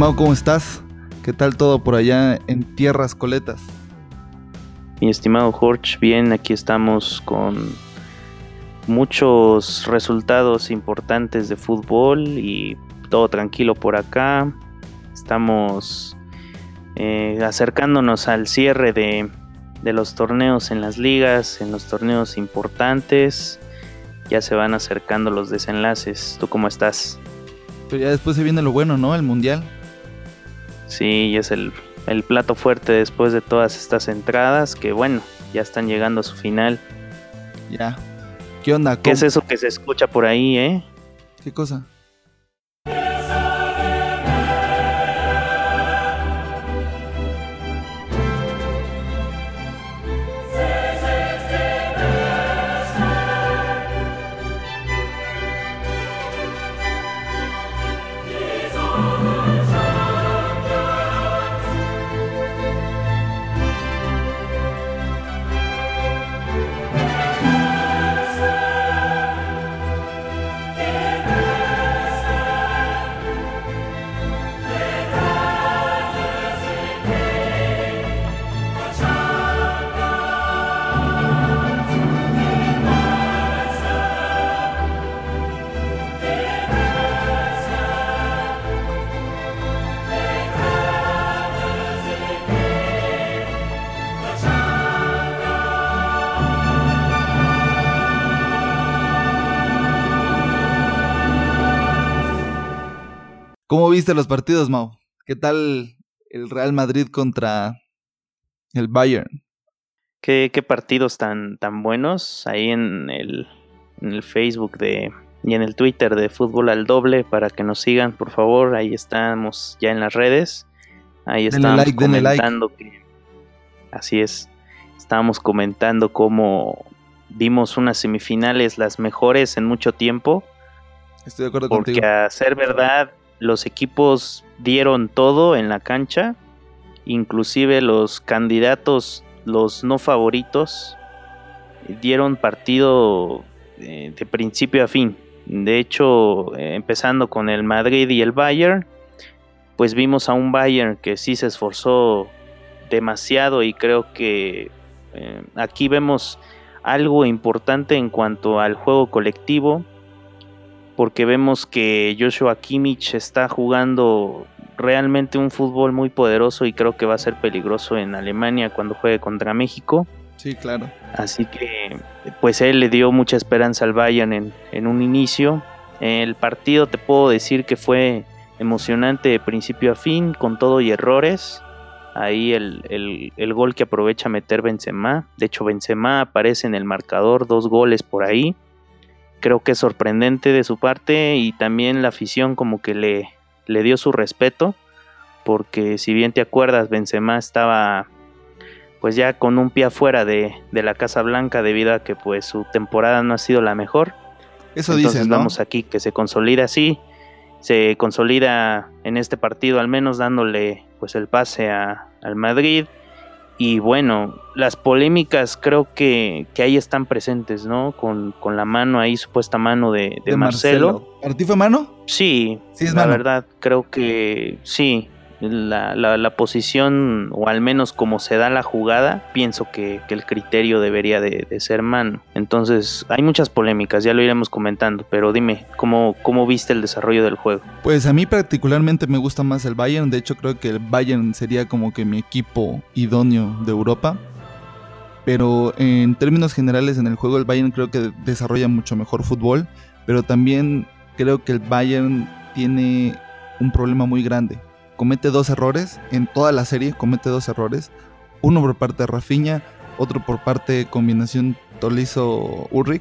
¿cómo estás? ¿Qué tal todo por allá en tierras coletas? Mi estimado Jorge, bien, aquí estamos con muchos resultados importantes de fútbol y todo tranquilo por acá. Estamos eh, acercándonos al cierre de, de los torneos en las ligas, en los torneos importantes. Ya se van acercando los desenlaces. ¿Tú cómo estás? Pero ya después se viene lo bueno, ¿no? El mundial. Sí, es el, el plato fuerte después de todas estas entradas que bueno, ya están llegando a su final. Ya. ¿Qué onda? ¿Qué es eso que se escucha por ahí, eh? ¿Qué cosa? ¿Cómo viste los partidos, Mau? ¿Qué tal el Real Madrid contra el Bayern? ¿Qué, qué partidos tan, tan buenos ahí en el, en el Facebook de, y en el Twitter de Fútbol al Doble para que nos sigan, por favor. Ahí estamos ya en las redes. Ahí estamos like, comentando que así es. Estábamos comentando cómo vimos unas semifinales las mejores en mucho tiempo. Estoy de acuerdo porque contigo. a ser verdad, los equipos dieron todo en la cancha, inclusive los candidatos, los no favoritos, dieron partido eh, de principio a fin. De hecho, eh, empezando con el Madrid y el Bayern, pues vimos a un Bayern que sí se esforzó demasiado y creo que eh, aquí vemos algo importante en cuanto al juego colectivo porque vemos que Joshua Kimmich está jugando realmente un fútbol muy poderoso y creo que va a ser peligroso en Alemania cuando juegue contra México. Sí, claro. Así que pues él le dio mucha esperanza al Bayern en, en un inicio. El partido te puedo decir que fue emocionante de principio a fin, con todo y errores. Ahí el, el, el, gol que aprovecha meter Benzema. De hecho, Benzema aparece en el marcador, dos goles por ahí. Creo que es sorprendente de su parte y también la afición como que le, le dio su respeto. Porque si bien te acuerdas, Benzema estaba pues ya con un pie afuera de, de la Casa Blanca debido a que pues su temporada no ha sido la mejor. Eso Entonces dices, ¿no? vamos aquí que se consolida así, se consolida en este partido al menos dándole pues el pase a, al Madrid y bueno, las polémicas creo que, que ahí están presentes, ¿no? Con, con, la mano ahí, supuesta mano de, de, de Marcelo. Marcelo. ¿Para ti fue mano? Sí, sí es la mano. verdad, creo que sí. La, la, la, posición, o al menos como se da la jugada, pienso que, el criterio debería de, de, ser mano. Entonces, hay muchas polémicas, ya lo iremos comentando, pero dime, ¿cómo, ¿cómo viste el desarrollo del juego? Pues a mí particularmente me gusta más el Bayern, de hecho creo que el Bayern sería como que mi equipo idóneo de Europa. Pero en términos generales en el juego el Bayern creo que desarrolla mucho mejor fútbol, pero también creo que el Bayern tiene un problema muy grande comete dos errores en toda la serie, comete dos errores, uno por parte de Rafinha, otro por parte de combinación Tolizo Ulrich,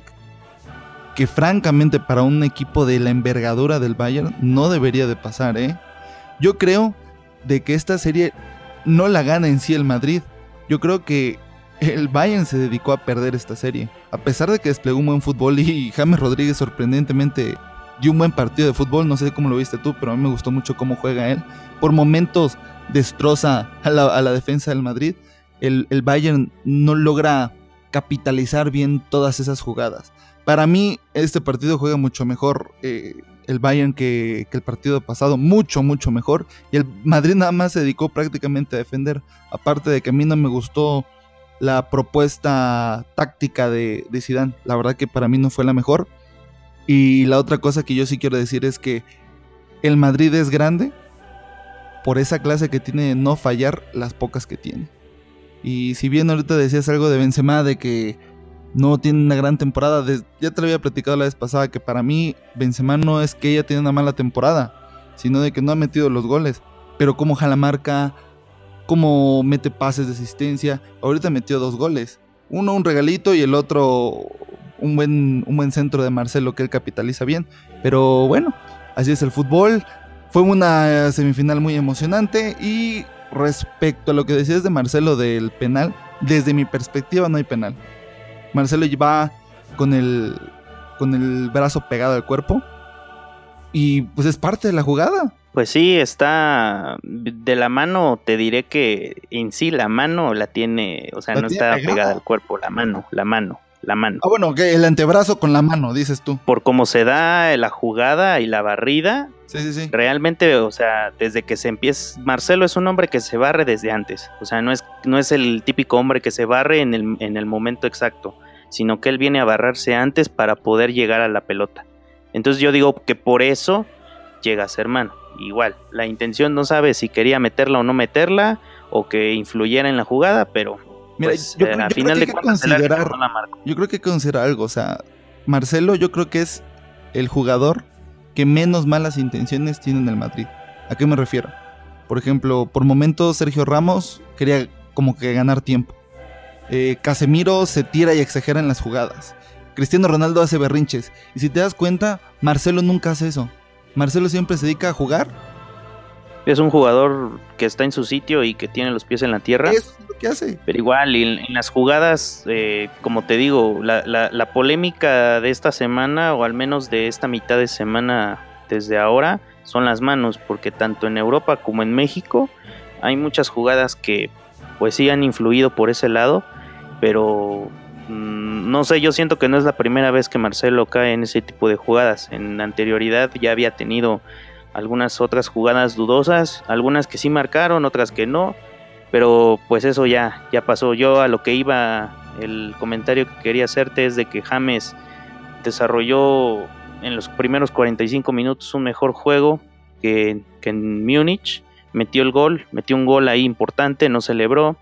que francamente para un equipo de la envergadura del Bayern no debería de pasar, ¿eh? Yo creo de que esta serie no la gana en sí el Madrid. Yo creo que el Bayern se dedicó a perder esta serie. A pesar de que desplegó un buen fútbol y James Rodríguez sorprendentemente dio un buen partido de fútbol, no sé cómo lo viste tú, pero a mí me gustó mucho cómo juega él. Por momentos destroza a la, defensa del Madrid. El, el, Bayern no logra capitalizar bien todas esas jugadas. Para mí, este partido juega mucho mejor eh, el Bayern que, que, el partido pasado, mucho, mucho mejor. Y el Madrid nada más se dedicó prácticamente a defender. Aparte de que a mí no me gustó la propuesta táctica de, de Zidane. La verdad que para mí no fue la mejor. Y la otra cosa que yo sí quiero decir es que el Madrid es grande por esa clase que tiene de no fallar las pocas que tiene. Y si bien ahorita decías algo de Benzema de que no tiene una gran temporada, ya te lo había platicado la vez pasada que para mí Benzema no es que ella tiene una mala temporada, sino de que no ha metido los goles, pero como jala marca, como mete pases de asistencia, ahorita metió dos goles, uno un regalito y el otro un buen, un buen centro de Marcelo que él capitaliza bien, pero bueno, así es el fútbol, fue una semifinal muy emocionante y respecto a lo que decías de Marcelo del penal, desde mi perspectiva no hay penal. Marcelo va con el, con el brazo pegado al cuerpo y pues es parte de la jugada. Pues sí, está de la mano, te diré que en sí la mano la tiene, o sea, no está pegada al cuerpo, la mano, la mano la mano. Ah, bueno, que el antebrazo con la mano, dices tú. Por cómo se da la jugada y la barrida. Sí, sí, sí. Realmente, o sea, desde que se empieza. Marcelo es un hombre que se barre desde antes. O sea, no es, no es el típico hombre que se barre en el, en el momento exacto, sino que él viene a barrarse antes para poder llegar a la pelota. Entonces yo digo que por eso llega a ser mano. Igual, la intención no sabe si quería meterla o no meterla, o que influyera en la jugada, pero Mira, pues, yo, creo, que considerar, yo creo que considerar algo, o sea, Marcelo yo creo que es el jugador que menos malas intenciones tiene en el Madrid. ¿A qué me refiero? Por ejemplo, por momentos Sergio Ramos quería como que ganar tiempo. Eh, Casemiro se tira y exagera en las jugadas. Cristiano Ronaldo hace berrinches. Y si te das cuenta, Marcelo nunca hace eso. Marcelo siempre se dedica a jugar es un jugador que está en su sitio y que tiene los pies en la tierra. Eso es lo que hace. Pero igual, en, las jugadas, eh, como te digo, la, la, polémica de esta semana, o al menos de esta mitad de semana desde ahora, son las manos, porque tanto en Europa como en México hay muchas jugadas que pues sí han influido por ese lado, pero mm, no sé, yo siento que no es la primera vez que Marcelo cae en ese tipo de jugadas. En anterioridad ya había tenido algunas otras jugadas dudosas, algunas que sí marcaron, otras que no, pero pues eso ya, ya pasó. Yo a lo que iba, el comentario que quería hacerte es de que James desarrolló en los primeros 45 minutos un mejor juego que, que en Múnich, metió el gol, metió un gol ahí importante, no celebró.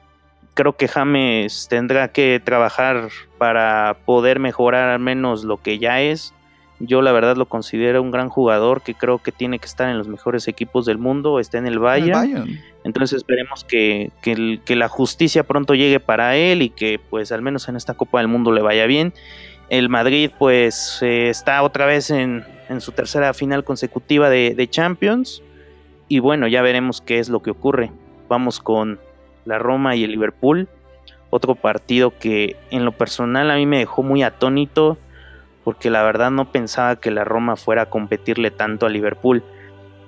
Creo que James tendrá que trabajar para poder mejorar al menos lo que ya es yo la verdad lo considero un gran jugador que creo que tiene que estar en los mejores equipos del mundo, está en el Bayern. Entonces esperemos que, que, la justicia pronto llegue para él y que pues al menos en esta Copa del Mundo le vaya bien. El Madrid pues eh, está otra vez en, en, su tercera final consecutiva de, de Champions y bueno, ya veremos qué es lo que ocurre. Vamos con la Roma y el Liverpool. Otro partido que en lo personal a mí me dejó muy atónito porque la verdad no pensaba que la Roma fuera a competirle tanto a Liverpool.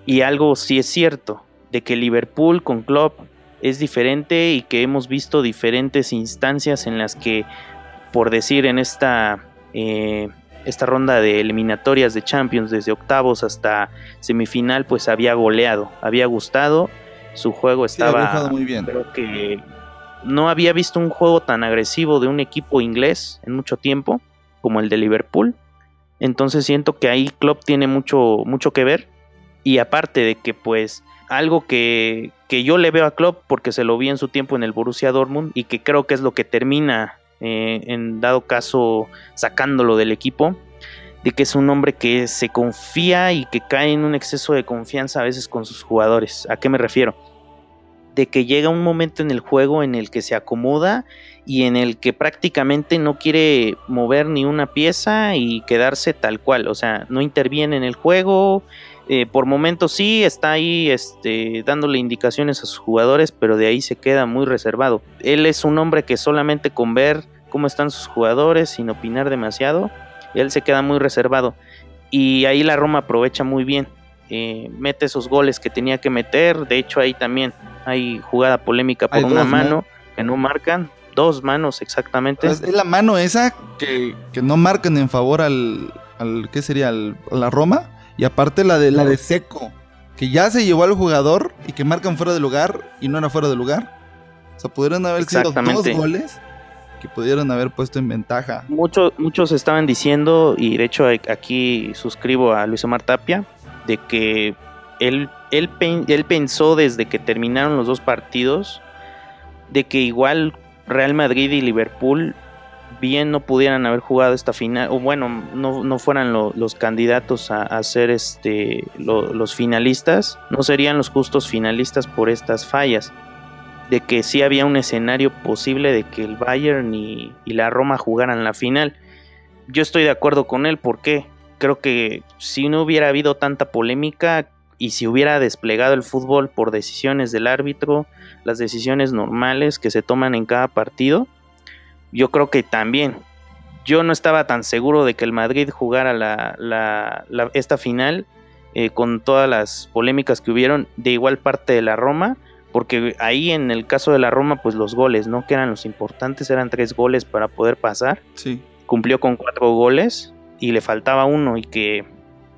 Y algo sí es cierto, de que Liverpool con Klopp es diferente y que hemos visto diferentes instancias en las que, por decir, en esta, eh, esta ronda de eliminatorias de Champions, desde octavos hasta semifinal, pues había goleado, había gustado, su juego estaba... muy bien. Creo que no había visto un juego tan agresivo de un equipo inglés en mucho tiempo como el de Liverpool. Entonces siento que ahí Klopp tiene mucho, mucho que ver. Y aparte de que pues algo que, que, yo le veo a Klopp porque se lo vi en su tiempo en el Borussia Dortmund y que creo que es lo que termina eh, en dado caso sacándolo del equipo, de que es un hombre que se confía y que cae en un exceso de confianza a veces con sus jugadores. ¿A qué me refiero? De que llega un momento en el juego en el que se acomoda y en el que prácticamente no quiere mover ni una pieza y quedarse tal cual, o sea, no interviene en el juego, eh, por momentos sí está ahí este, dándole indicaciones a sus jugadores, pero de ahí se queda muy reservado. Él es un hombre que solamente con ver cómo están sus jugadores, sin opinar demasiado, él se queda muy reservado. Y ahí la Roma aprovecha muy bien. Eh, mete esos goles que tenía que meter. De hecho, ahí también hay jugada polémica por una mano que no marcan dos manos exactamente. Es, la mano esa que, no marcan en favor al, al ¿qué sería? a la Roma. Y aparte la de la de Seco, que ya se llevó al jugador y que marcan fuera de lugar y no era fuera de lugar. O sea, pudieron haber sido dos goles que pudieron haber puesto en ventaja. Muchos, muchos estaban diciendo, y de hecho aquí suscribo a Luis Omar Tapia, de que él, él, él pensó desde que terminaron los dos partidos, de que igual Real Madrid y Liverpool bien no pudieran haber jugado esta final, o bueno, no, fueran los candidatos a, ser este, los finalistas, no serían los justos finalistas por estas fallas. De que sí había un escenario posible de que el Bayern y, y la Roma jugaran la final. Yo estoy de acuerdo con él, porque creo que si no hubiera habido tanta polémica y si hubiera desplegado el fútbol por decisiones del árbitro, las decisiones normales que se toman en cada partido, yo creo que también. Yo no estaba tan seguro de que el Madrid jugara la, esta final eh, con todas las polémicas que hubieron de igual parte de la Roma, porque ahí en el caso de la Roma, pues los goles, ¿no? Que eran los importantes, eran tres goles para poder pasar. Sí. Cumplió con cuatro goles y le faltaba uno y que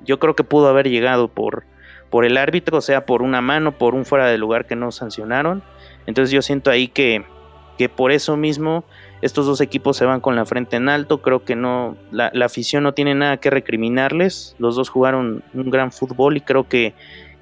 yo creo que pudo haber llegado por, por el árbitro, o sea, por una mano, por un fuera de lugar que no sancionaron. Entonces yo siento ahí que, que por eso mismo estos dos equipos se van con la frente en alto. Creo que no, la, afición no tiene nada que recriminarles. Los dos jugaron un gran fútbol y creo que,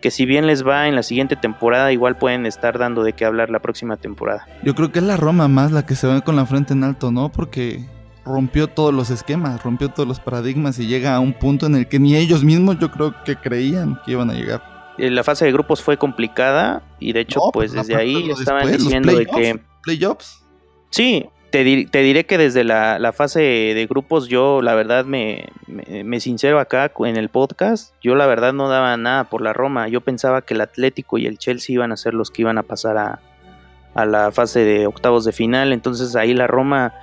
que si bien les va en la siguiente temporada, igual pueden estar dando de qué hablar la próxima temporada. Yo creo que es la Roma más la que se va con la frente en alto, ¿no? Porque rompió todos los esquemas, rompió todos los paradigmas y llega a un punto en el que ni ellos mismos yo creo que creían que iban a llegar. Eh, la fase de grupos fue complicada y de hecho pues, pues desde ahí estaban diciendo de que... Playoffs. Sí, te, diré que desde la, fase de grupos yo la verdad me, me, sincero acá en el podcast, yo la verdad no daba nada por la Roma, yo pensaba que el Atlético y el Chelsea iban a ser los que iban a pasar a, la fase de octavos de final, entonces ahí la Roma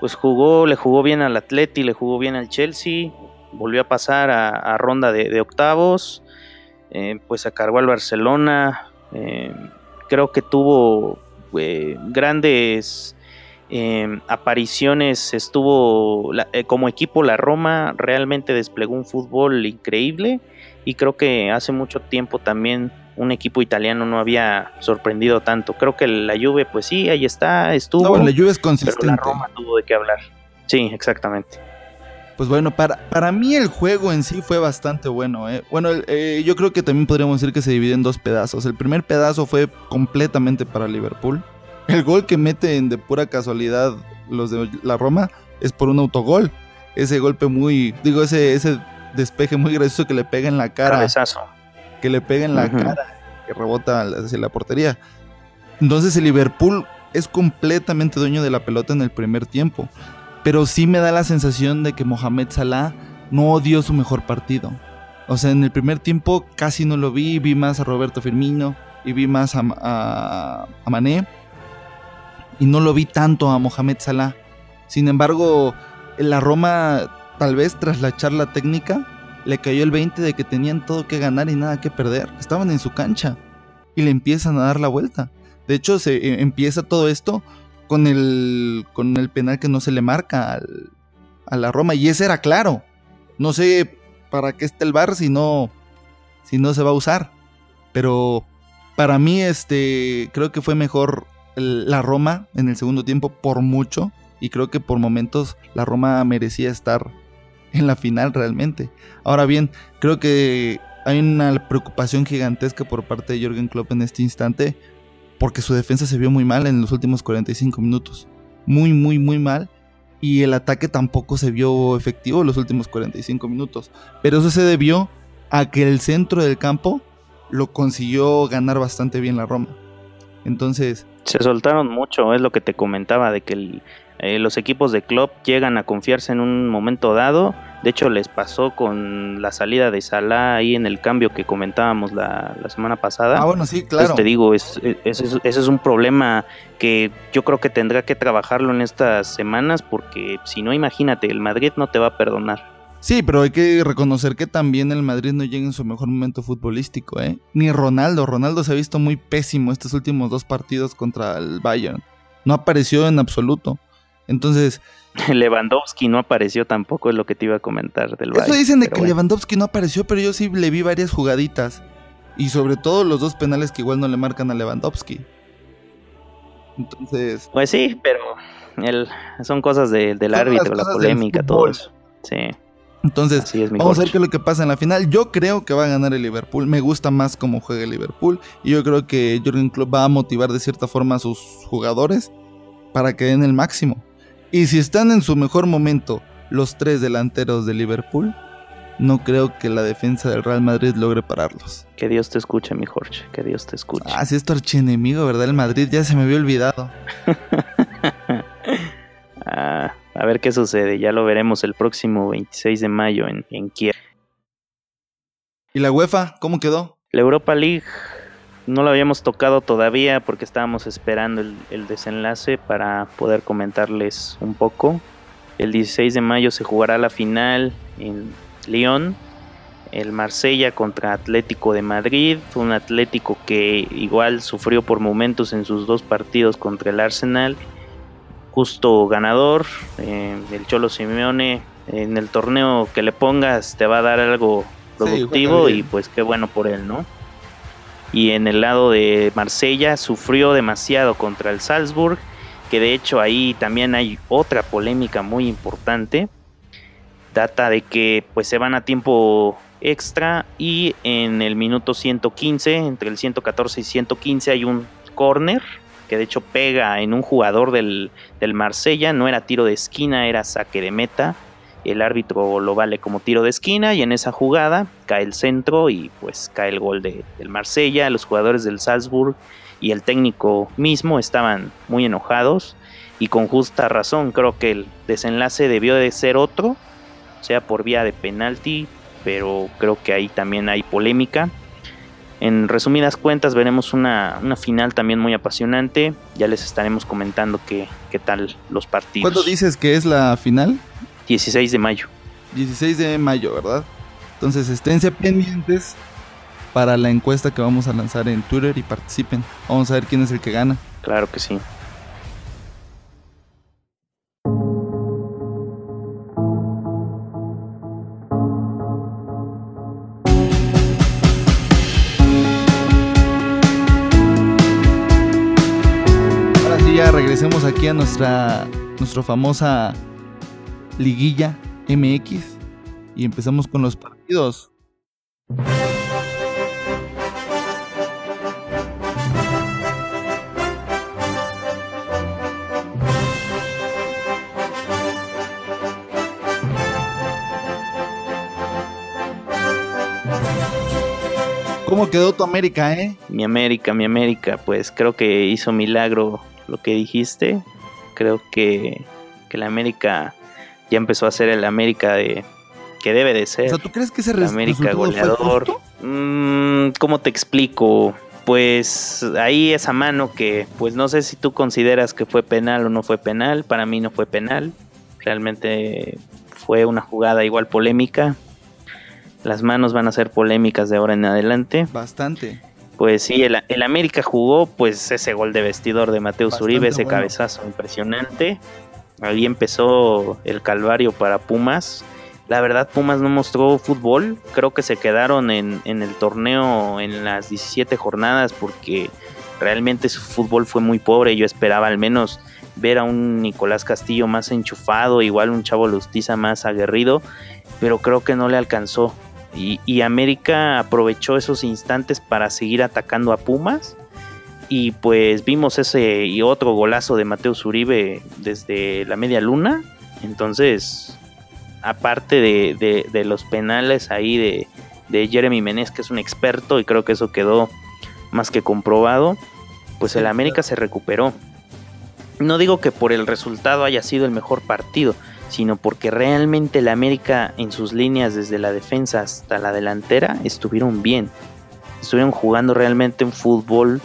pues jugó, le jugó bien al Atleti, le jugó bien al Chelsea, volvió a pasar a, ronda de, octavos, eh, pues se cargó al Barcelona, eh, creo que tuvo eh, grandes Em, apariciones estuvo eh, como equipo la Roma realmente desplegó un fútbol increíble y creo que hace mucho tiempo también un equipo italiano no había sorprendido tanto creo que la Juve pues sí ahí está estuvo la Juve es consistente pero la Roma tuvo de qué hablar sí exactamente pues bueno, para, para mí el juego en sí fue bastante bueno. ¿eh? Bueno, eh, yo creo que también podríamos decir que se divide en dos pedazos. El primer pedazo fue completamente para Liverpool. El gol que meten de pura casualidad los de la Roma es por un autogol. Ese golpe muy, digo, ese, ese despeje muy gracioso que le pega en la cara. Cabezazo. Que le pega en la cara, que rebota hacia la portería. Entonces el Liverpool es completamente dueño de la pelota en el primer tiempo. Pero sí me da la sensación de que Mohamed Salah no dio su mejor partido. O sea, en el primer tiempo casi no lo vi, vi más a Roberto Firmino y vi más a, a, a Mané y no lo vi tanto a Mohamed Salah. Sin embargo, en la Roma, tal vez tras la charla técnica, le cayó el 20 de que tenían todo que ganar y nada que perder. Estaban en su cancha y le empiezan a dar la vuelta. De hecho, se eh, empieza todo esto con el, con el penal que no se le marca a la Roma. Y ese era claro. No sé para qué está el bar si no, si no se va a usar. Pero para mí, este, creo que fue mejor la Roma en el segundo tiempo por mucho y creo que por momentos la Roma merecía estar en la final realmente. Ahora bien, creo que hay una preocupación gigantesca por parte de Jürgen Klopp en este instante porque su defensa se vio muy mal en los últimos 45 minutos. Muy, muy, muy mal. Y el ataque tampoco se vio efectivo en los últimos 45 minutos. Pero eso se debió a que el centro del campo lo consiguió ganar bastante bien la Roma. Entonces, se soltaron mucho, es lo que te comentaba, de que eh, los equipos de club llegan a confiarse en un momento dado. De hecho, les pasó con la salida de Salah ahí en el cambio que comentábamos la, semana pasada. Ah, bueno, sí, claro. te digo, ese es, un problema que yo creo que tendrá que trabajarlo en estas semanas porque si no, imagínate, el Madrid no te va a perdonar. Sí, pero hay que reconocer que también el Madrid no llega en su mejor momento futbolístico, ¿eh? Ni Ronaldo. Ronaldo se ha visto muy pésimo estos últimos dos partidos contra el Bayern. No apareció en absoluto. Entonces, Lewandowski no apareció tampoco, es lo que te iba a comentar del Eso Bayern, dicen de que bueno. Lewandowski no apareció, pero yo sí le vi varias jugaditas. Y sobre todo los dos penales que igual no le marcan a Lewandowski. Entonces, Pues sí, pero el, son cosas de- del Son árbitro, la cosas polémica, todo eso. Sí, entonces es vamos a ver qué es lo que pasa en la final. Yo creo que va a ganar el Liverpool. Me gusta más cómo juega el Liverpool. Y yo creo que Jürgen Klopp va a motivar de cierta forma a sus jugadores para que den el máximo. Y si están en su mejor momento los tres delanteros de Liverpool, no creo que la defensa del Real Madrid logre pararlos. Que Dios te escuche, mi Jorge, que Dios te escuche. Ah, sí, es tu archienemigo, ¿verdad? El Madrid ya se me había olvidado. Ah, a ver qué sucede, ya lo veremos el próximo 26 de mayo en, en Kiev. ¿Y la UEFA? ¿Cómo quedó? La Europa League no la habíamos tocado todavía porque estábamos esperando el, el desenlace para poder comentarles un poco. El 16 de mayo se jugará la final en Lyon, el Marsella contra Atlético de Madrid, un Atlético que igual sufrió por momentos en sus dos partidos contra el Arsenal. Justo ganador, eh, el Cholo Simeone en el torneo que le pongas te va a dar algo productivo y pues qué bueno por él, ¿no? Y en el lado de Marsella sufrió demasiado contra el Salzburg, que de hecho ahí también hay otra polémica muy importante. Data de que pues se van a tiempo extra y en el minuto 115, entre el 114 y 115 hay un corner que de hecho pega en un jugador del, del Marsella, no era tiro de esquina, era saque de meta. El árbitro lo vale como tiro de esquina y en esa jugada cae el centro y pues cae el gol de- del Marsella. Los jugadores del Salzburg y el técnico mismo estaban muy enojados y con justa razón. Creo que el desenlace debió de ser otro, sea por vía de penalti, pero creo que ahí también hay polémica. En resumidas cuentas veremos una, una final también muy apasionante. Ya les estaremos comentando qué, qué tal los partidos. ¿Cuándo dices que es la final? 16 de mayo. 16 de mayo, ¿verdad? Entonces esténse pendientes para la encuesta que vamos a lanzar en Twitter y participen. Vamos a ver quién es el que gana. Claro que sí. Ahora sí ya regresemos aquí a nuestra, nuestra famosa liguilla MX y empezamos con los partidos. ¿Cómo quedó tu América, eh? Mi América, mi América, pues creo que hizo milagro lo que dijiste. Creo que, que la América ya empezó a ser el América de que debe de O ser. sea, ¿tú crees que res- América goleador. Mm, ¿Cómo te explico? Pues ahí esa mano que, pues no sé si tú consideras que fue penal o no fue penal. Para mí no fue penal. Realmente fue una jugada igual polémica. Las manos van a ser polémicas de ahora en adelante. Bastante. Pues sí, el, el América jugó pues ese gol de vestidor de Mateus Bastante Uribe, ese bueno. cabezazo impresionante. Ahí empezó el calvario para Pumas. La verdad, Pumas no mostró fútbol. Creo que se quedaron en, en el torneo en las 17 jornadas porque realmente su fútbol fue muy pobre. Yo esperaba al menos ver a un Nicolás Castillo más enchufado, igual un Chavo Lustiza más aguerrido, pero creo que no le alcanzó. Y, y América aprovechó esos instantes para seguir atacando a Pumas. Y pues vimos ese y otro golazo de Mateus Uribe desde la media luna. Entonces, aparte de, de- de los penales ahí de, de Jeremy Menez, que es un experto, y creo que eso quedó más que comprobado, pues el América se recuperó. No digo que por el resultado haya sido el mejor partido, sino porque realmente el América en sus líneas desde la defensa hasta la delantera estuvieron bien. Estuvieron jugando realmente un fútbol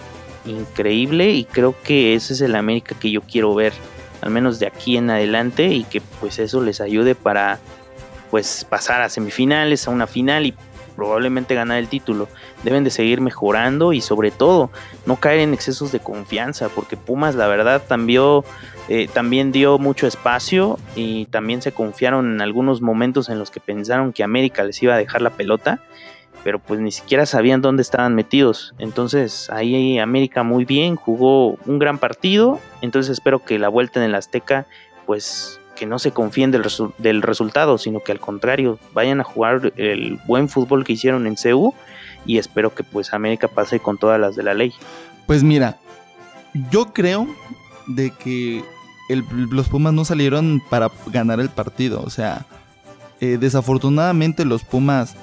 increíble y creo que ese es el América que yo quiero ver, al menos de aquí en adelante y que pues eso les ayude para pues pasar a semifinales, a una final y probablemente ganar el título. Deben de seguir mejorando y sobre todo no caer en excesos de confianza, porque Pumas la verdad también, eh, también dio mucho espacio y también se confiaron en algunos momentos en los que pensaron que América les iba a dejar la pelota, pero pues ni siquiera sabían dónde estaban metidos. Entonces ahí América muy bien, jugó un gran partido, entonces espero que la vuelta en el Azteca pues que no se confíen del, del, resultado, sino que al contrario, vayan a jugar el buen fútbol que hicieron en CEU y espero que pues América pase con todas las de la ley. Pues mira, yo creo de que los Pumas no salieron para ganar el partido, o sea, eh, desafortunadamente los Pumas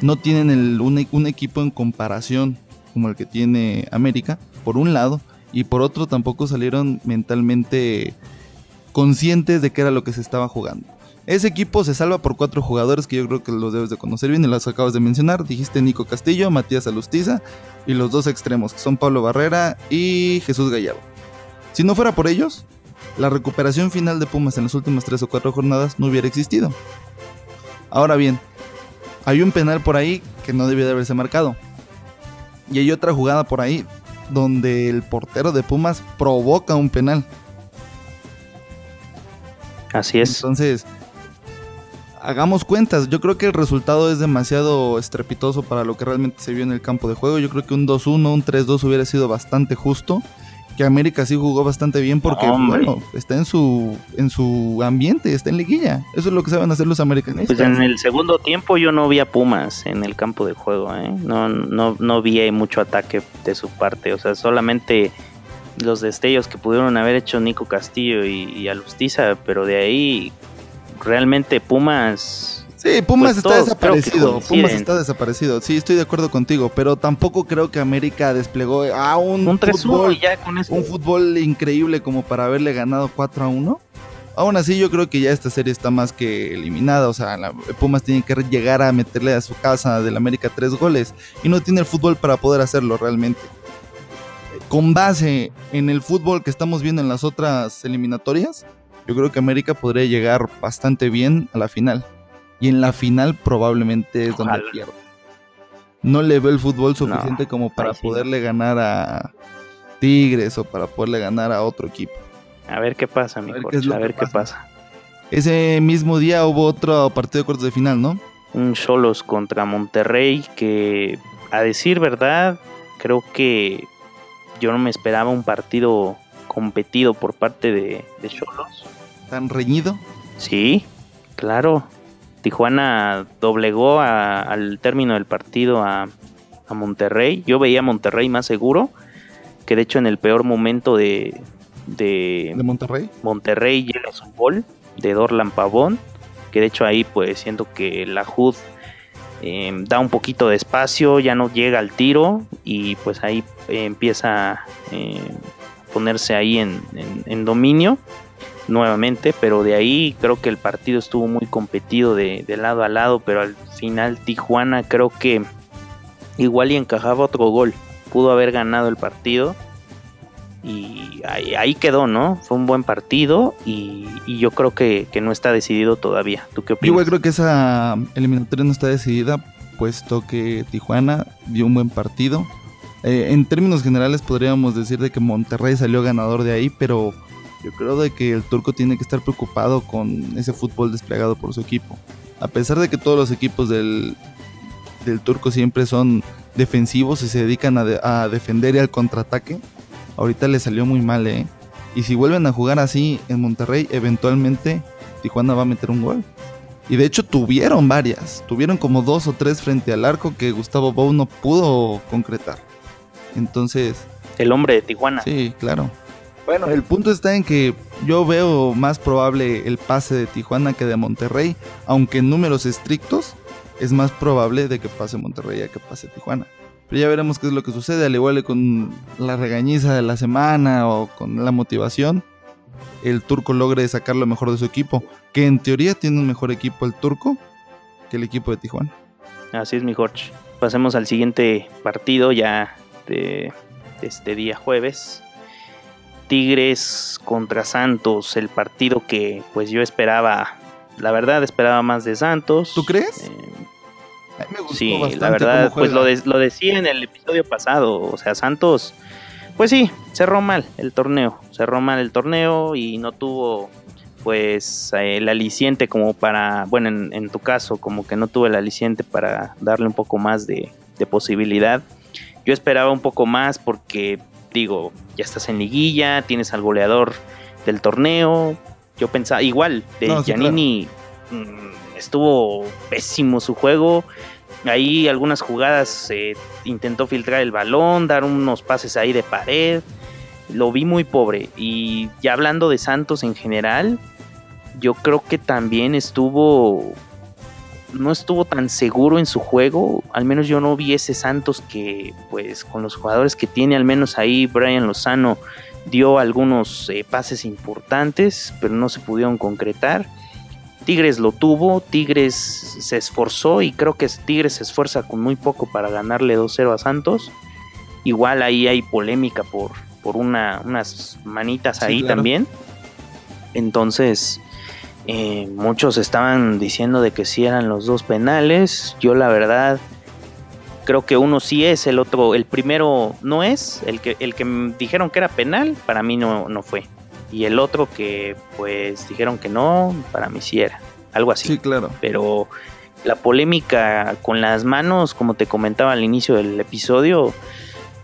no tienen un, un equipo en comparación como el que tiene América, por un lado, y por otro tampoco salieron mentalmente conscientes de qué era lo que se estaba jugando. Ese equipo se salva por cuatro jugadores que yo creo que los debes de conocer bien y los acabas de mencionar. Dijiste Nico Castillo, Matías Alustiza y los dos extremos, que son Pablo Barrera y Jesús Gallardo. Si no fuera por ellos, la recuperación final de Pumas en las últimas tres o cuatro jornadas no hubiera existido. Ahora bien, hay un penal por ahí que no debió de haberse marcado. Y hay otra jugada por ahí donde el portero de Pumas provoca un penal. Así es. Entonces, hagamos cuentas. Yo creo que el resultado es demasiado estrepitoso para lo que realmente se vio en el campo de juego. Yo creo que un 2-1, un 3-2 hubiera sido bastante justo. Que América sí jugó bastante bien porque, bueno, está en su, en su ambiente, está en liguilla. Eso es lo que saben hacer los americanos. Pues en el segundo tiempo yo no vi a Pumas en el campo de juego, ¿eh? No, no, no vi mucho ataque de su parte. O sea, solamente los destellos que pudieron haber hecho Nico Castillo y, Alustiza, pero de ahí realmente Pumas. Sí, Pumas pues está desaparecido. Pumas está desaparecido. Sí, estoy de acuerdo contigo, pero tampoco creo que América desplegó a un, fútbol, un fútbol increíble como para haberle ganado 4 a 1. Aún así, yo creo que ya esta serie está más que eliminada. O sea, Pumas tiene que llegar a meterle a su casa del América tres goles y no tiene el fútbol para poder hacerlo realmente con base en el fútbol que estamos viendo en las otras eliminatorias, yo creo que América podría llegar bastante bien a la final. Y en la final probablemente es donde pierde. No le veo el fútbol suficiente como para poderle ganar a Tigres o para poderle ganar a otro equipo. A ver qué pasa, mi A ver, a ver qué pasa. Ese mismo día hubo otro partido de cuartos de final, ¿no? Un Cholos contra Monterrey que, a decir verdad, creo que yo no me esperaba un partido competido por parte de Cholos. ¿Tan reñido? Sí, claro. Tijuana doblegó al término del partido a, Monterrey. Yo veía a Monterrey más seguro, que de hecho en el peor momento de... ¿De, Monterrey? Monterrey llega su gol de Dorlan Pavón, que de hecho ahí pues siento que la HUD Em, da un poquito de espacio, ya no llega al tiro y pues ahí eh, empieza a eh, ponerse ahí en, dominio nuevamente, pero de ahí creo que el partido estuvo muy competido de, lado a lado, pero al final Tijuana creo que igual y encajaba otro gol, pudo haber ganado el partido y ahí, quedó, ¿no? Fue un buen partido y, yo creo que, no está decidido todavía. ¿Tú qué opinas? Yo creo que esa eliminatoria no está decidida, puesto que Tijuana dio un buen partido. Eh, en términos generales podríamos decir de que Monterrey salió ganador de ahí, pero yo creo de que el turco tiene que estar preocupado con ese fútbol desplegado por su equipo. A pesar de que todos los equipos del, del turco siempre son defensivos y se dedican a, a defender y al contraataque, ahorita le salió muy mal, ¿eh? Y si vuelven a jugar así en Monterrey, eventualmente Tijuana va a meter un gol. Y de hecho tuvieron varias, tuvieron como dos o tres frente al arco que Gustavo Bou no pudo concretar. Entonces... El hombre de Tijuana. Sí, claro. Bueno, el punto está en que yo veo más probable el pase de Tijuana que de Monterrey, aunque en números estrictos es más probable de que pase Monterrey a que pase Tijuana. Pero ya veremos qué es lo que sucede, al igual que con la regañiza de la semana o con la motivación, el turco logre sacar lo mejor de su equipo, que en teoría tiene un mejor equipo el turco que el equipo de Tijuana. Así es, mi Jorge. Pasemos al siguiente partido ya de, este día jueves. Tigres contra Santos, el partido que pues yo esperaba, la verdad esperaba más de Santos. ¿Tú crees? Eh, sí, la verdad, pues lo, lo decía en el episodio pasado, o sea, Santos, pues sí, cerró mal el torneo, cerró mal el torneo y no tuvo pues el aliciente como para, bueno, en, tu caso, como que no tuvo el aliciente para darle un poco más de, de posibilidad. Yo esperaba un poco más porque, digo, ya estás en liguilla, tienes al goleador del torneo. Yo pensaba, igual, de Giannini mm, estuvo pésimo su juego. Ahí algunas jugadas eh, intentó filtrar el balón, dar unos pases ahí de pared. Lo vi muy pobre. Y ya hablando de Santos en general, yo creo que también estuvo no estuvo tan seguro en su juego, al menos yo no vi ese Santos que pues con los jugadores que tiene, al menos ahí Brian Lozano dio algunos eh, pases importantes, pero no se pudieron concretar. Tigres lo tuvo, Tigres se esforzó y creo que Tigres se esfuerza con muy poco para ganarle 2-0 a Santos. Igual ahí hay polémica por, por una, unas manitas ahí también. Entonces, eh, muchos estaban diciendo de que sí eran los dos penales. Yo la verdad creo que uno sí es, el otro, el primero no es. El que, el que dijeron que era penal, para mí no, no fue. Y el otro que pues dijeron que no, para mí sí era. Algo así. Sí, claro. Pero la polémica con las manos, como te comentaba al inicio del episodio,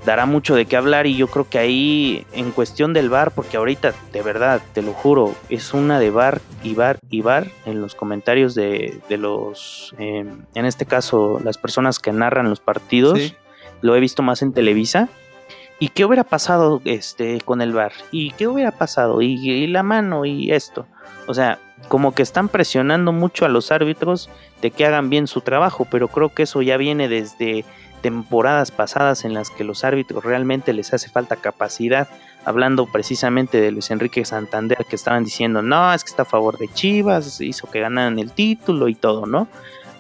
dará mucho de qué hablar y yo creo que ahí en cuestión del bar, porque ahorita de verdad, te lo juro, es una de bar y bar y bar en los comentarios de, de los, em, en este caso, las personas que narran los partidos, lo he visto más en Televisa. ¿Y qué hubiera pasado este, con el bar? ¿Y qué hubiera pasado? ¿Y, y la mano? ¿Y esto? O sea, como que están presionando mucho a los árbitros de que hagan bien su trabajo, pero creo que eso ya viene desde temporadas pasadas en las que los árbitros realmente les hace falta capacidad, hablando precisamente de Luis Enrique Santander que estaban diciendo, no, es que está a favor de Chivas, hizo que ganaran el título y todo, ¿no?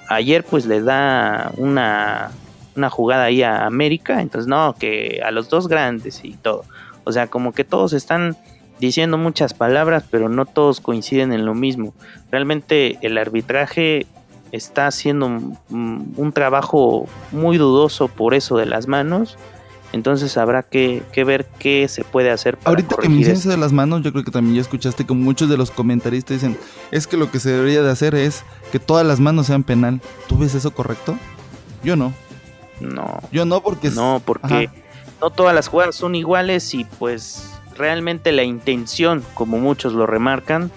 Ayer pues le da una, una jugada ahí a América, entonces no, que a los dos grandes y todo. O sea, como que todos están diciendo muchas palabras, pero no todos coinciden en lo mismo. Realmente el arbitraje está haciendo un, trabajo muy dudoso por eso de las manos. Entonces habrá que, ver qué se puede hacer para Ahorita que mencionas de las manos, yo creo que también ya escuchaste que muchos de los comentaristas dicen, es que lo que se debería de hacer es que todas las manos sean penal. ¿Tú ves eso correcto? Yo no. No. Yo no porque... No, porque no todas las jugadas son iguales y pues realmente la intención, como muchos lo remarcan,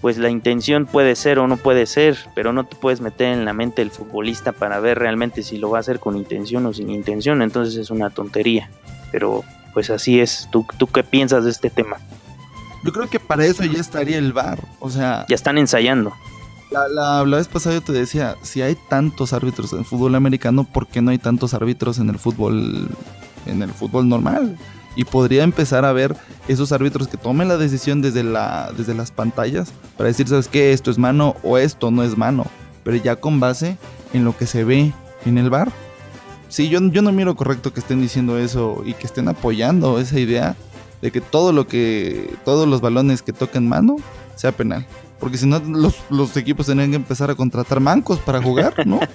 pues la intención puede ser o no puede ser, pero no te puedes meter en la mente del futbolista para ver realmente si lo va a hacer con intención o sin intención, entonces es una tontería. Pero pues así es. ¿Tú, tú qué piensas de este tema? Yo creo que para eso ya estaría el VAR, o sea... Ya están ensayando. La, la, vez pasada yo te decía, si hay tantos árbitros en el fútbol americano, ¿por qué no hay tantos árbitros en el fútbol, en el fútbol normal? Y podría empezar a ver esos árbitros que tomen la decisión desde, la, desde las pantallas para decir, ¿sabes qué? Esto es mano o esto no es mano, pero ya con base en lo que se ve en el bar. Sí, yo, yo no miro correcto que estén diciendo eso y que estén apoyando esa idea de que todo lo que, todos los balones que toquen mano sea penal. Porque si no, los, los equipos tendrían que empezar a contratar mancos para jugar, ¿no?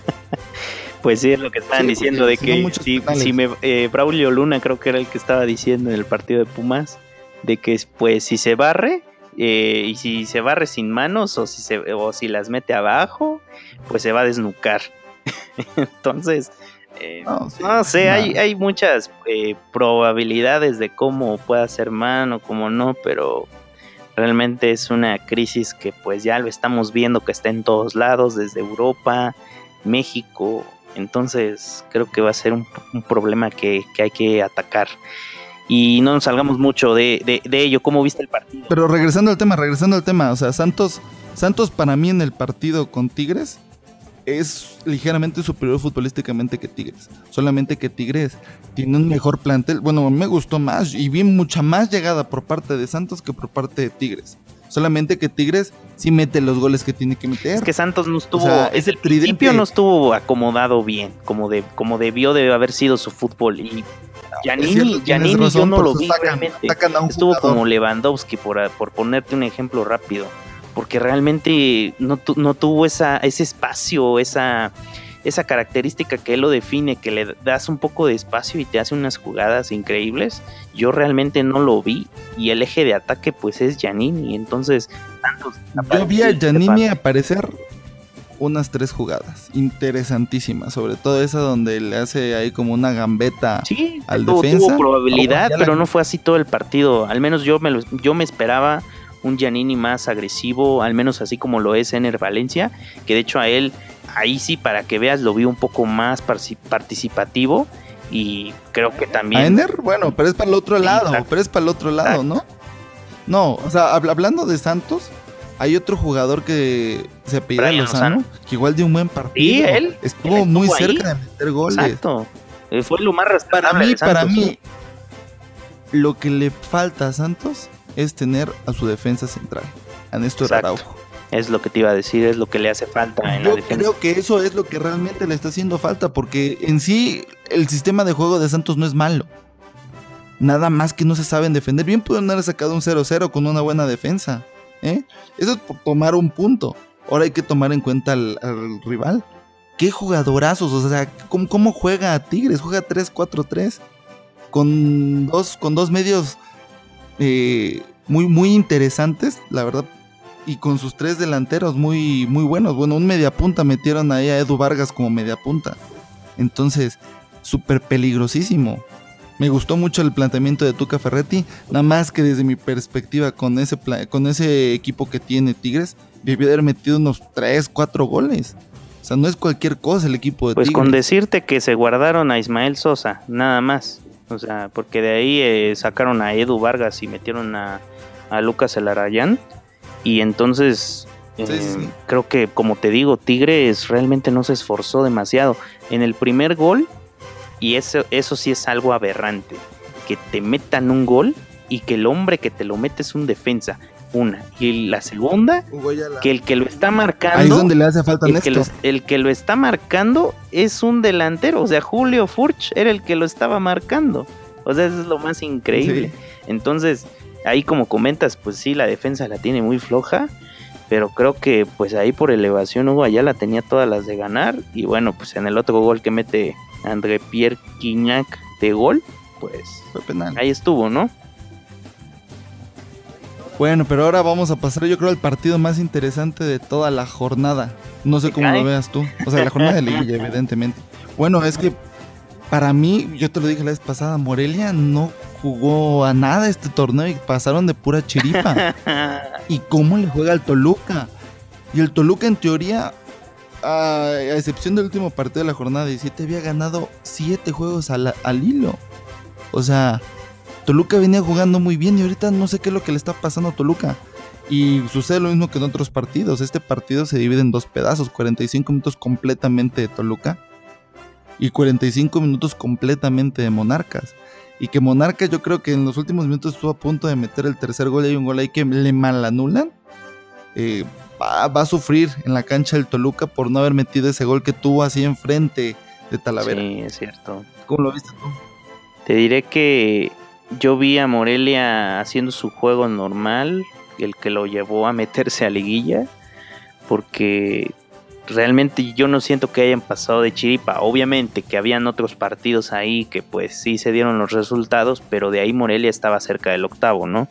Pues sí, es lo que estaban diciendo, de que si, me, eh, Braulio Luna creo que era el que estaba diciendo en el partido de Pumas, de que pues si se barre, eh, y si se barre sin manos o si, se, o si las mete abajo, pues se va a desnucar. Entonces, eh, no, sé, hay, hay muchas probabilidades de cómo pueda ser mano, cómo no, pero realmente es una crisis que pues ya lo estamos viendo que está en todos lados, desde Europa, México, entonces creo que va a ser un, problema que, hay que atacar. Y no nos salgamos mucho de, ello. ¿Cómo viste el partido? Pero regresando al tema, regresando al tema. O sea, Santos, Santos para mí en el partido con Tigres es ligeramente superior futbolísticamente que Tigres. Solamente que Tigres tiene un mejor plantel. Bueno, me gustó más y vi mucha más llegada por parte de Santos que por parte de Tigres. Solamente que Tigres sí mete los goles que tiene que meter. Es que Santos no estuvo, es el principio no estuvo acomodado bien, como, de, como debió de haber sido su fútbol. Y Giannini, yo no lo vi realmente. Estuvo como Lewandowski, por, por ponerte un ejemplo rápido. Porque realmente no, no tuvo esa, ese espacio, esa esa característica que él lo define, que le das un poco de espacio y te hace unas jugadas increíbles, yo realmente no lo vi y el eje de ataque pues es Giannini, entonces Yo vi a Giannini aparecer unas tres jugadas interesantísimas, sobre todo esa donde le hace ahí como una gambeta al defensa. Tuvo probabilidad, pero no fue así todo el partido. Al menos yo me, yo me esperaba un Giannini más agresivo, al menos así como lo es Ener Valencia, que de hecho a él, ahí sí, para que veas, lo vi un poco más participativo y creo que también... ¿A Ener? Bueno, pero es para el otro lado, pero es para el otro lado, ¿no? No, o sea, hablando de Santos, hay otro jugador que se apellida Lozano, que igual dio un buen partido. él estuvo, muy cerca de meter goles. Exacto. Eh, fue lo más Para mí, para mí, lo que le falta a Santos es tener a su defensa central, a Néstor Araujo. Es lo que te iba a decir, es lo que le hace falta en Yo la defensa. Creo que eso es lo que realmente le está haciendo falta, porque en sí el sistema de juego de Santos no es malo. Nada más que no se saben defender. Bien pueden haber sacado un 0-0 con una buena defensa. ¿eh? Eso es por tomar un punto. Ahora hay que tomar en cuenta al, rival. Qué jugadorazos, o sea, ¿cómo, cómo juega a Tigres? Juega 3-4-3 con dos, con dos medios eh, muy, muy interesantes, la verdad. Y con sus tres delanteros muy, muy buenos. Bueno, un mediapunta metieron ahí a Edu Vargas como mediapunta. Entonces, súper peligrosísimo. Me gustó mucho el planteamiento de Tuca Ferretti. Nada más que desde mi perspectiva, con ese, con ese equipo que tiene Tigres, debió haber metido unos 3, 4 goles. O sea, no es cualquier cosa el equipo de pues Tigres. Pues con decirte que se guardaron a Ismael Sosa, nada más. O sea, porque de ahí eh, sacaron a Edu Vargas y metieron a, Lucas Elarayán. Y entonces eh, creo que, como te digo, Tigres realmente no se esforzó demasiado. En el primer gol, y eso, eso sí es algo aberrante, que te metan un gol y que el hombre que te lo mete es un defensa. Una. Y la segunda, que el que lo está marcando. Ahí es donde le hace falta el que, lo, el que lo está marcando es un delantero. O sea, Julio Furch era el que lo estaba marcando. O sea, eso es lo más increíble. Entonces, ahí como comentas, pues sí, la defensa la tiene muy floja. Pero creo que pues ahí por elevación Hugo la tenía todas las de ganar. Y bueno, pues en el otro gol que mete André Pierre Quignac de gol, pues ahí estuvo, ¿no? Bueno, pero ahora vamos a pasar yo creo al partido más interesante de toda la jornada. No sé cómo lo veas tú. O sea, la jornada de liguilla, evidentemente. Bueno, es que para mí, yo te lo dije la vez pasada, Morelia no jugó a nada este torneo y pasaron de pura chiripa. ¿Y cómo le juega al Toluca? Y el Toluca en teoría, a, excepción del último partido de la jornada 17, había ganado 7 juegos al, al hilo. O sea, Toluca venía jugando muy bien y ahorita no sé qué es lo que le está pasando a Toluca. Y sucede lo mismo que en otros partidos. Este partido se divide en dos pedazos, 45 minutos completamente de Toluca y 45 minutos completamente de Monarcas. Y que Monarcas yo creo que en los últimos minutos estuvo a punto de meter el tercer gol y hay un gol ahí que le mal anulan. Eh, va, va, a sufrir en la cancha del Toluca por no haber metido ese gol que tuvo así enfrente de Talavera. Sí, es cierto. ¿Cómo lo viste tú? Te diré que yo vi a Morelia haciendo su juego normal, el que lo llevó a meterse a liguilla, porque realmente yo no siento que hayan pasado de chiripa. Obviamente que habían otros partidos ahí que pues sí se dieron los resultados, pero de ahí Morelia estaba cerca del octavo, ¿no?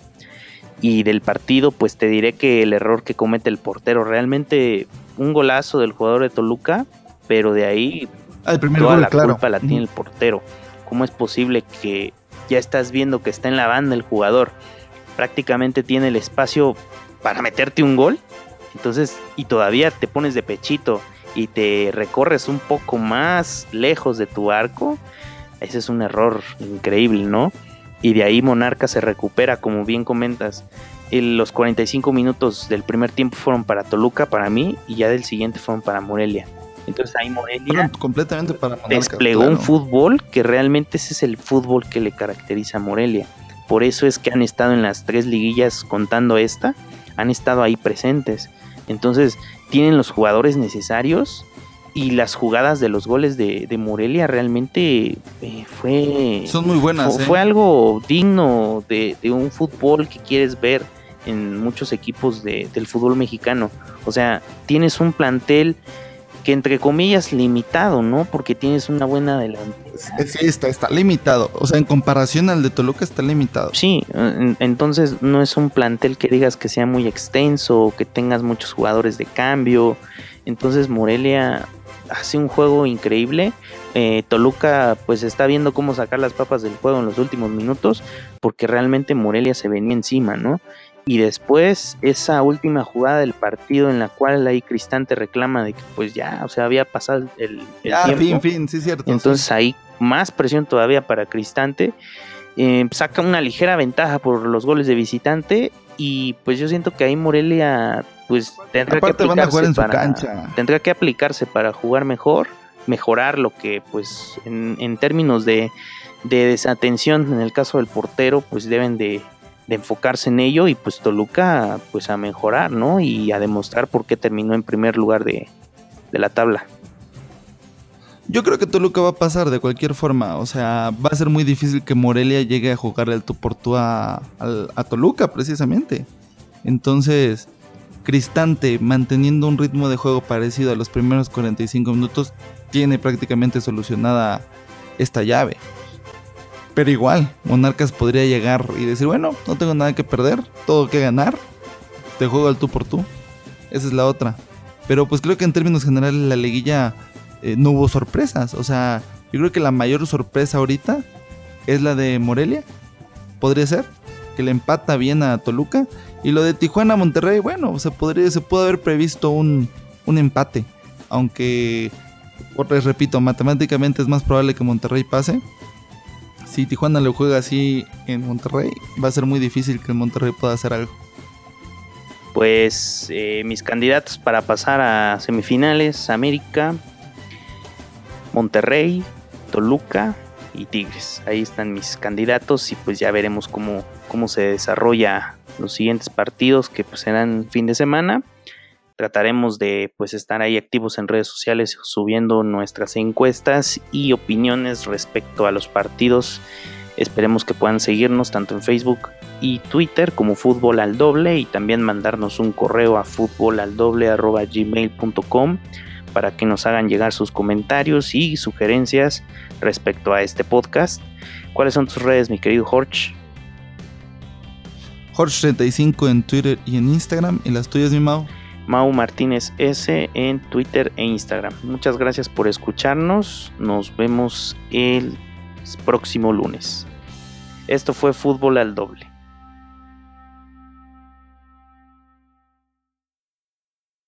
Y del partido pues te diré que el error que comete el portero, realmente un golazo del jugador de Toluca, pero de ahí ah, toda la culpa la tiene el portero. ¿Cómo es posible que ya estás viendo que está en la banda el jugador, prácticamente tiene el espacio para meterte un gol, entonces, y todavía te pones de pechito y te recorres un poco más lejos de tu arco, ese es un error increíble, ¿no? Y de ahí Monarca se recupera, como bien comentas. los 45 minutos del primer tiempo fueron para Toluca, para mí, y ya del siguiente fueron para Morelia. Entonces ahí Morelia completamente para desplegó un fútbol que realmente ese es el fútbol que le caracteriza a Morelia. Por eso es que han estado en las tres liguillas contando esta, han estado ahí presentes. Entonces tienen los jugadores necesarios y las jugadas de los goles de, Morelia realmente eh, fue... Son muy buenas. Fue, ¿eh? algo digno de, un fútbol que quieres ver en muchos equipos del fútbol mexicano. O sea, tienes un plantel que entre comillas limitado, ¿no? Porque tienes una buena delantera. Sí, está, está limitado. O sea, en comparación al de Toluca está limitado. Sí, entonces no es un plantel que digas que sea muy extenso, que tengas muchos jugadores de cambio. Entonces Morelia hace un juego increíble. Eh, Toluca pues está viendo cómo sacar las papas del juego en los últimos minutos porque realmente Morelia se venía encima, ¿no? Y después esa última jugada del partido en la cual ahí Cristante reclama de que pues ya, o sea, había pasado el, ya, fin, fin, sí cierto. Entonces ahí más presión todavía para Cristante. Eh, saca una ligera ventaja por los goles de visitante y pues yo siento que ahí Morelia pues tendrá que aplicarse para, tendrá que aplicarse para jugar mejor, mejorar lo que pues en, en términos de, de desatención en el caso del portero pues deben de, de enfocarse en ello y pues Toluca pues a mejorar, ¿no? Y a demostrar por qué terminó en primer lugar de, la tabla. Yo creo que Toluca va a pasar de cualquier forma. O sea, va a ser muy difícil que Morelia llegue a jugar el tu por a, a, Toluca, precisamente. Entonces, Cristante, manteniendo un ritmo de juego parecido a los primeros 45 minutos, tiene prácticamente solucionada esta llave. Pero igual, Monarcas podría llegar y decir, bueno, no tengo nada que perder, todo que ganar, te juego al tú por tú. Esa es la otra. Pero pues creo que en términos generales la liguilla eh, no hubo sorpresas. O sea, yo creo que la mayor sorpresa ahorita es la de Morelia. Podría ser. Que le empata bien a Toluca. Y lo de Tijuana Monterrey, bueno, se podría, se pudo haber previsto un, un empate. Aunque, les repito, matemáticamente es más probable que Monterrey pase si Tijuana lo juega así en Monterrey, va a ser muy difícil que el Monterrey pueda hacer algo. Pues eh, mis candidatos para pasar a semifinales, América, Monterrey, Toluca y Tigres. Ahí están mis candidatos y pues ya veremos cómo, cómo se desarrolla los siguientes partidos que pues serán fin de semana trataremos de pues estar ahí activos en redes sociales subiendo nuestras encuestas y opiniones respecto a los partidos. Esperemos que puedan seguirnos tanto en Facebook y Twitter como Fútbol al Doble y también mandarnos un correo a gmail.com para que nos hagan llegar sus comentarios y sugerencias respecto a este podcast. ¿Cuáles son tus redes, mi querido Jorge? Jorge35 en Twitter y en Instagram. ¿Y las tuyas, mi Mau? Mau Martínez S en Twitter e Instagram. Muchas gracias por escucharnos. Nos vemos el próximo lunes. Esto fue Fútbol al Doble.